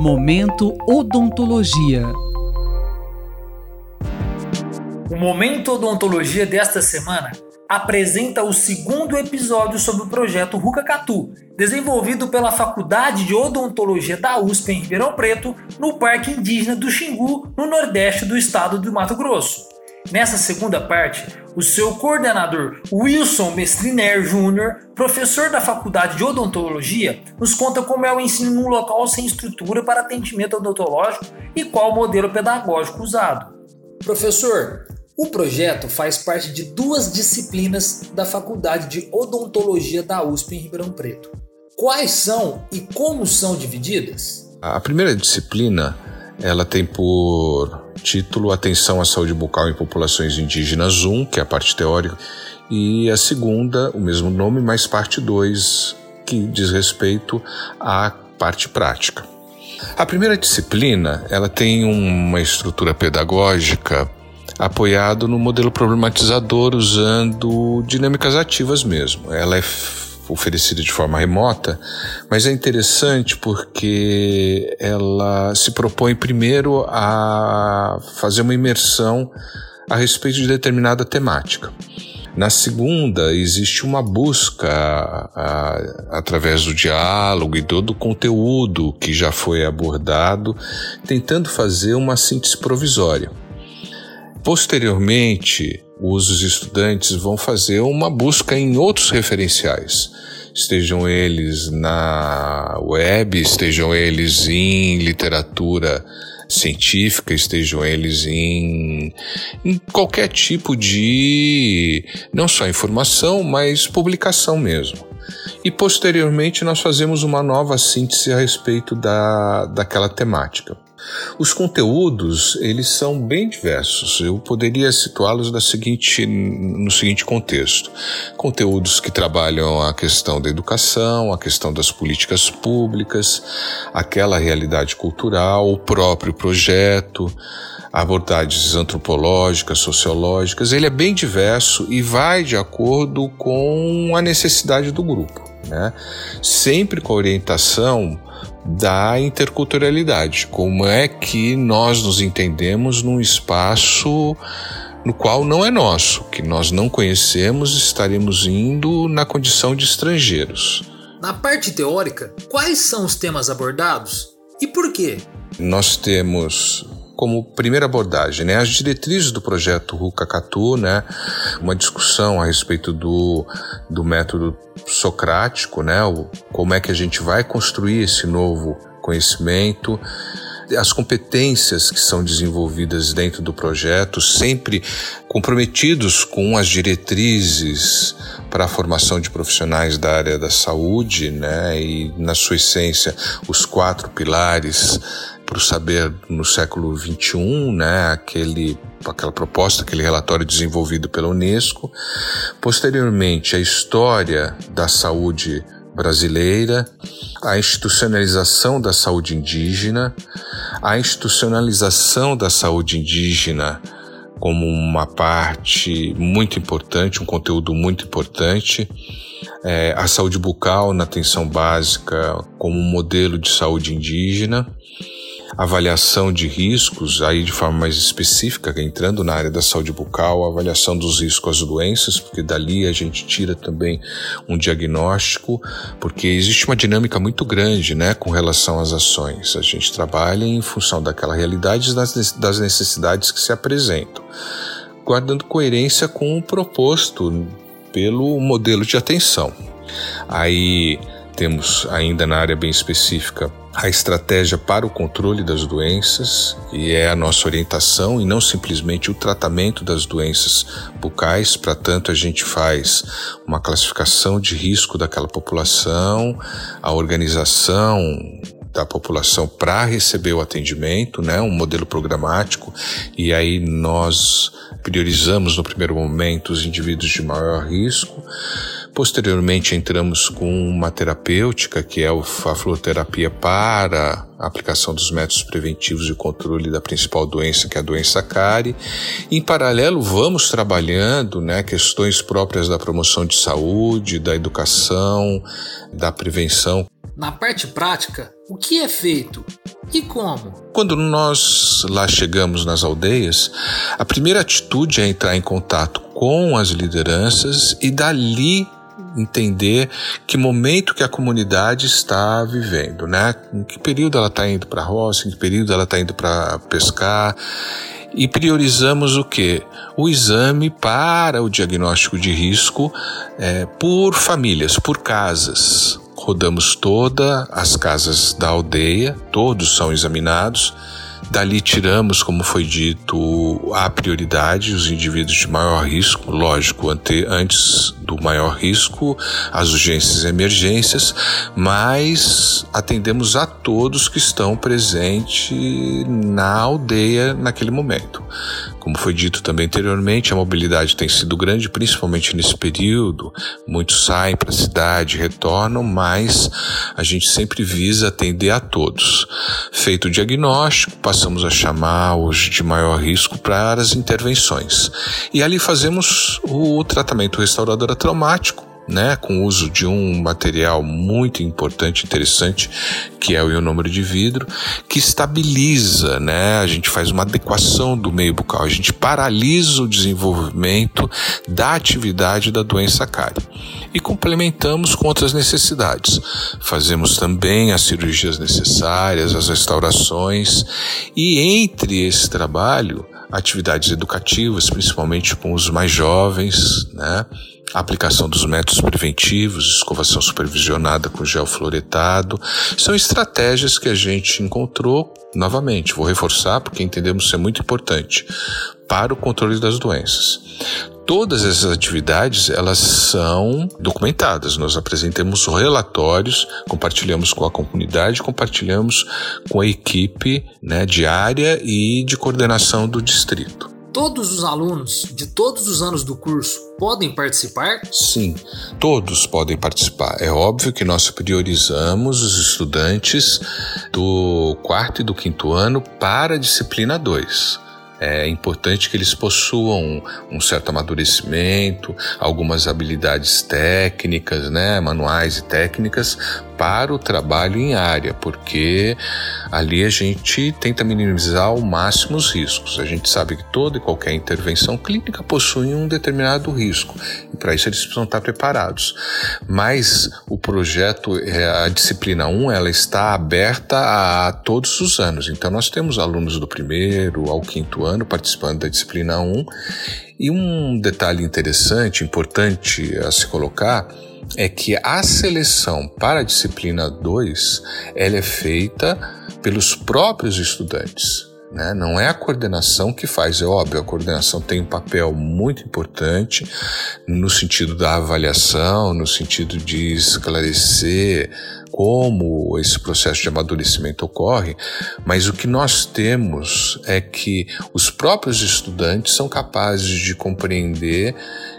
Momento Odontologia. O Momento Odontologia desta semana apresenta o segundo episódio sobre o projeto Rucacatu, desenvolvido pela Faculdade de Odontologia da USP em Ribeirão Preto, no Parque Indígena do Xingu, no nordeste do estado do Mato Grosso. Nessa segunda parte, o seu coordenador Wilson Mestriner Jr., professor da Faculdade de Odontologia, nos conta como é o ensino num local sem estrutura para atendimento odontológico e qual o modelo pedagógico usado. Professor, o projeto faz parte de duas disciplinas da Faculdade de Odontologia da USP em Ribeirão Preto. Quais são e como são divididas? A primeira disciplina ela tem por título Atenção à Saúde Bucal em Populações Indígenas 1, que é a parte teórica, e a segunda, o mesmo nome, mas parte 2, que diz respeito à parte prática. A primeira disciplina, ela tem uma estrutura pedagógica apoiado no modelo problematizador usando dinâmicas ativas mesmo. Ela é oferecida de forma remota, mas é interessante porque ela se propõe primeiro a fazer uma imersão a respeito de determinada temática. Na segunda, existe uma busca a, através do diálogo e todo o conteúdo que já foi abordado, tentando fazer uma síntese provisória. Posteriormente, os estudantes vão fazer uma busca em outros referenciais, estejam eles na web, estejam eles em literatura científica, estejam eles em, em qualquer tipo de, não só informação, mas publicação mesmo. E posteriormente nós fazemos uma nova síntese a respeito da, daquela temática. Os conteúdos, eles são bem diversos. Eu poderia situá-los seguinte, no seguinte contexto. Conteúdos que trabalham a questão da educação, a questão das políticas públicas, aquela realidade cultural, o próprio projeto, abordagens antropológicas, sociológicas. Ele é bem diverso e vai de acordo com a necessidade do grupo. Né? Sempre com a orientação da interculturalidade. Como é que nós nos entendemos num espaço no qual não é nosso, que nós não conhecemos, estaremos indo na condição de estrangeiros. Na parte teórica, quais são os temas abordados e por quê? Nós temos como primeira abordagem, né, as diretrizes do projeto Rucacatu, né, uma discussão a respeito do, do método socrático, né, o, como é que a gente vai construir esse novo conhecimento, as competências que são desenvolvidas dentro do projeto, sempre comprometidos com as diretrizes para a formação de profissionais da área da saúde, né, e na sua essência os quatro pilares para o saber no século XXI, né, aquele, aquela proposta, aquele relatório desenvolvido pela Unesco. Posteriormente, a história da saúde brasileira, a institucionalização da saúde indígena, a institucionalização da saúde indígena como uma parte muito importante, um conteúdo muito importante, é, a saúde bucal na atenção básica como um modelo de saúde indígena, avaliação de riscos, aí de forma mais específica, entrando na área da saúde bucal, avaliação dos riscos às doenças, porque dali a gente tira também um diagnóstico, porque existe uma dinâmica muito grande, né, com relação às ações. A gente trabalha em função daquela realidade das necessidades que se apresentam, guardando coerência com o proposto pelo modelo de atenção. Aí temos ainda na área bem específica a estratégia para o controle das doenças, e é a nossa orientação, e não simplesmente o tratamento das doenças bucais. Para tanto, a gente faz uma classificação de risco daquela população, a organização da população para receber o atendimento, né, um modelo programático, e aí nós priorizamos no primeiro momento os indivíduos de maior risco Posteriormente entramos com uma terapêutica, que é a fluoroterapia para a aplicação dos métodos preventivos de controle da principal doença, que é a doença cárie. Em paralelo, vamos trabalhando né, questões próprias da promoção de saúde, da educação, da prevenção. Na parte prática, o que é feito? E como? Quando nós lá chegamos nas aldeias, a primeira atitude é entrar em contato com as lideranças e dali entender que momento que a comunidade está vivendo, né? Em que período ela está indo para a roça, em que período ela está indo para pescar. E priorizamos o que? O exame para o diagnóstico de risco é, por famílias, por casas rodamos todas as casas da aldeia, todos são examinados. Dali tiramos, como foi dito, a prioridade, os indivíduos de maior risco, lógico, ante, antes do maior risco, as urgências e emergências, mas atendemos a todos que estão presentes na aldeia naquele momento. Como foi dito também anteriormente, a mobilidade tem sido grande, principalmente nesse período. Muitos saem para a cidade, retornam, mas a gente sempre visa atender a todos. Feito o diagnóstico, passamos a chamar os de maior risco para as intervenções. E ali fazemos o tratamento restaurador traumático né, com o uso de um material muito importante, interessante, que é o ionômero de vidro, que estabiliza, né, a gente faz uma adequação do meio bucal, a gente paralisa o desenvolvimento da atividade da doença cárie. E complementamos com outras necessidades. Fazemos também as cirurgias necessárias, as restaurações, e entre esse trabalho, atividades educativas, principalmente com os mais jovens, né? a aplicação dos métodos preventivos, escovação supervisionada com gel fluoretado, são estratégias que a gente encontrou, novamente, vou reforçar porque entendemos ser muito importante, para o controle das doenças. Todas essas atividades, elas são documentadas. Nós apresentamos relatórios, compartilhamos com a comunidade, compartilhamos com a equipe né, diária e de coordenação do distrito. Todos os alunos de todos os anos do curso podem participar? Sim, todos podem participar. É óbvio que nós priorizamos os estudantes do quarto e do quinto ano para a disciplina 2. É importante que eles possuam um certo amadurecimento, algumas habilidades técnicas, né, manuais e técnicas para o trabalho em área, porque ali a gente tenta minimizar ao máximo os riscos. A gente sabe que toda e qualquer intervenção clínica possui um determinado risco e para isso eles precisam estar preparados. Mas o projeto, é, a disciplina 1, ela está aberta a todos os anos. Então nós temos alunos do primeiro ao quinto ano participando da disciplina 1 e um detalhe interessante, importante a se colocar, é que a seleção para a disciplina 2 ela é feita pelos próprios estudantes. Né? Não é a coordenação que faz, é óbvio, a coordenação tem um papel muito importante no sentido da avaliação, no sentido de esclarecer como esse processo de amadurecimento ocorre, mas o que nós temos é que os próprios estudantes são capazes de compreender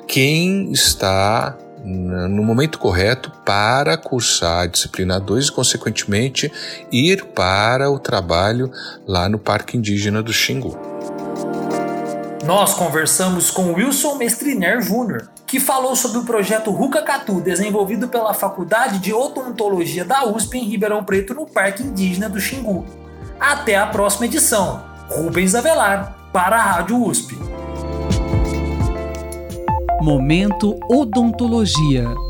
quem está no momento correto para cursar a disciplina 2 e, consequentemente, ir para o trabalho lá no Parque Indígena do Xingu. Nós conversamos com Wilson Mestriner Júnior, que falou sobre o projeto Rucacatu, desenvolvido pela Faculdade de Odontologia da USP em Ribeirão Preto, no Parque Indígena do Xingu. Até a próxima edição. Rubens Avelar, para a Rádio USP. Momento Odontologia.